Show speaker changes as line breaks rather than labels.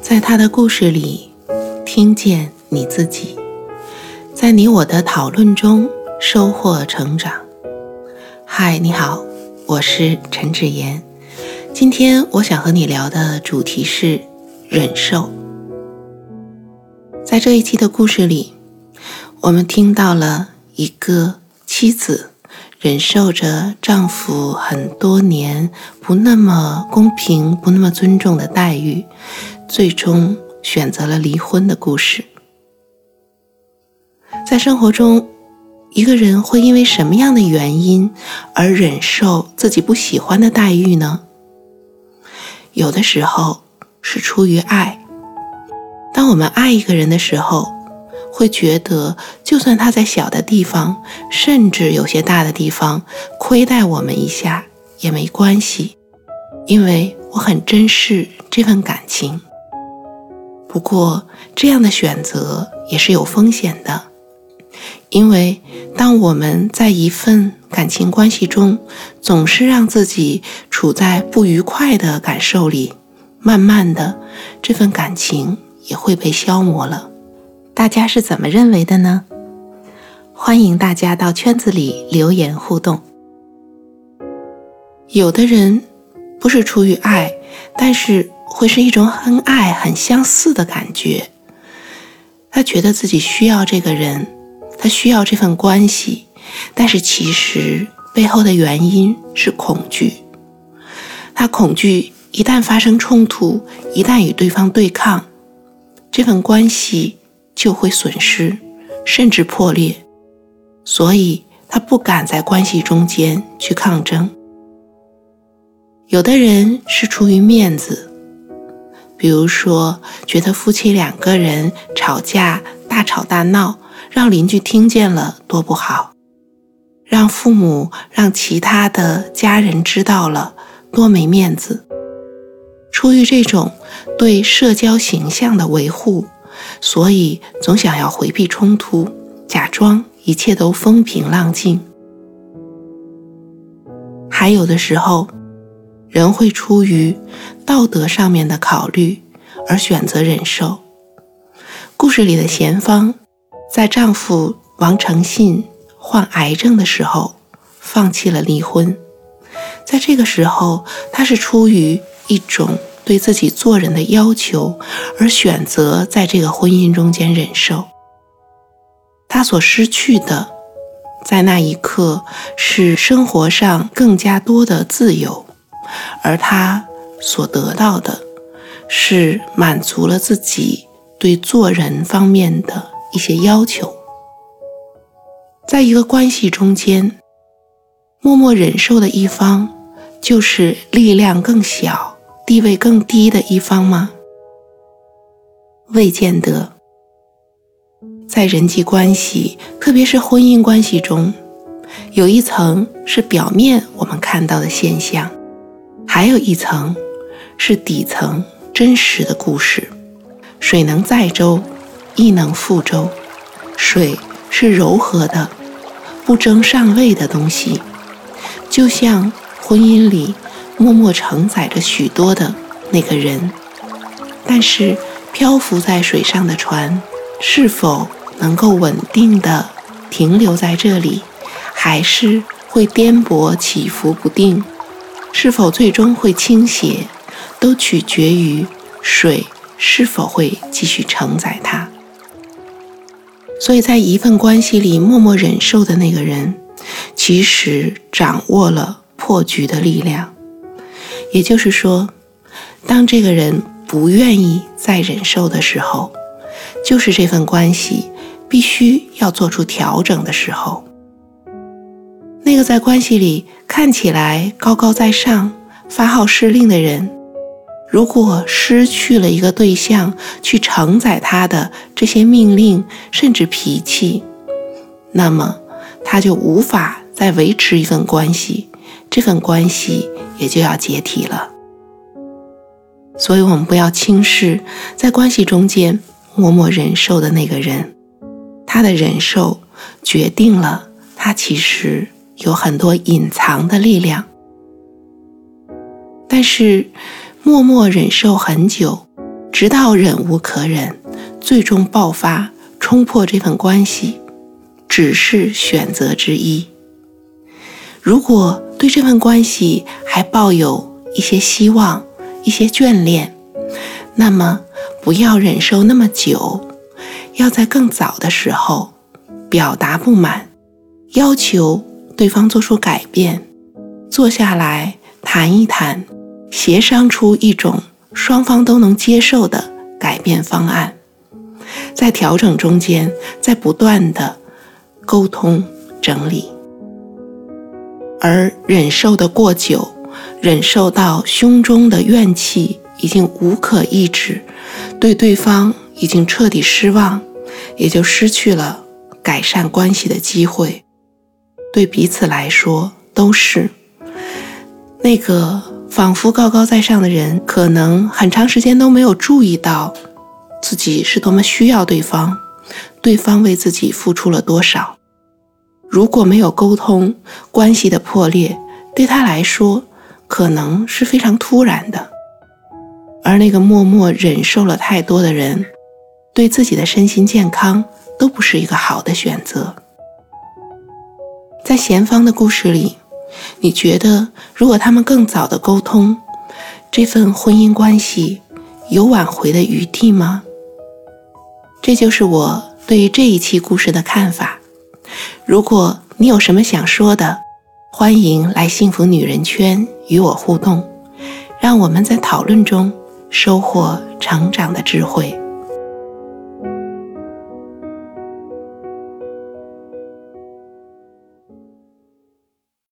在他的故事里，听见你自己，在你我的讨论中收获成长。嗨，你好，我是陈芷妍。今天我想和你聊的主题是忍受。在这一期的故事里，我们听到了一个妻子忍受着丈夫很多年不那么公平、不那么尊重的待遇，最终选择了离婚的故事。在生活中，一个人会因为什么样的原因而忍受自己不喜欢的待遇呢？有的时候是出于爱。当我们爱一个人的时候，会觉得就算他在小的地方，甚至有些大的地方亏待我们一下也没关系，因为我很珍视这份感情。不过，这样的选择也是有风险的，因为当我们在一份感情关系中，总是让自己处在不愉快的感受里，慢慢的，这份感情也会被消磨了。大家是怎么认为的呢？欢迎大家到圈子里留言互动。有的人不是出于爱，但是会是一种很爱、很相似的感觉。他觉得自己需要这个人，他需要这份关系。但是其实背后的原因是恐惧，他恐惧一旦发生冲突，一旦与对方对抗，这份关系就会损失，甚至破裂，所以他不敢在关系中间去抗争。有的人是出于面子，比如说觉得夫妻两个人吵架大吵大闹，让邻居听见了多不好。让父母、让其他的家人知道了，多没面子。出于这种对社交形象的维护，所以总想要回避冲突，假装一切都风平浪静。还有的时候，人会出于道德上面的考虑而选择忍受。故事里的贤芳，在丈夫王承信。患癌症的时候，放弃了离婚。在这个时候，他是出于一种对自己做人的要求，而选择在这个婚姻中间忍受。他所失去的，在那一刻是生活上更加多的自由，而他所得到的，是满足了自己对做人方面的一些要求。在一个关系中间，默默忍受的一方，就是力量更小、地位更低的一方吗？未见得。在人际关系，特别是婚姻关系中，有一层是表面我们看到的现象，还有一层是底层真实的故事。水能载舟，亦能覆舟。水。是柔和的、不争上位的东西，就像婚姻里默默承载着许多的那个人。但是漂浮在水上的船，是否能够稳定的停留在这里，还是会颠簸起伏不定？是否最终会倾斜，都取决于水是否会继续承载它。所以在一份关系里默默忍受的那个人，其实掌握了破局的力量。也就是说，当这个人不愿意再忍受的时候，就是这份关系必须要做出调整的时候。那个在关系里看起来高高在上、发号施令的人。如果失去了一个对象去承载他的这些命令，甚至脾气，那么他就无法再维持一份关系，这份关系也就要解体了。所以，我们不要轻视在关系中间默默忍受的那个人，他的忍受决定了他其实有很多隐藏的力量。但是默默忍受很久，直到忍无可忍，最终爆发，冲破这份关系，只是选择之一。如果对这份关系还抱有一些希望、一些眷恋，那么不要忍受那么久，要在更早的时候表达不满，要求对方做出改变，坐下来谈一谈，协商出一种双方都能接受的改变方案，在调整中间，在不断的沟通整理，而忍受的过久，忍受到胸中的怨气。已经无可抑制，对对方已经彻底失望，也就失去了改善关系的机会。对彼此来说都是。那个仿佛高高在上的人，可能很长时间都没有注意到自己是多么需要对方，对方为自己付出了多少。如果没有沟通，关系的破裂对他来说可能是非常突然的。而那个默默忍受了太多的人，对自己的身心健康都不是一个好的选择。在贤芳的故事里，你觉得如果他们更早的沟通，这份婚姻关系有挽回的余地吗？这就是我对于这一期故事的看法。如果你有什么想说的，欢迎来幸福女人圈与我互动，让我们在讨论中。收获成长的智慧。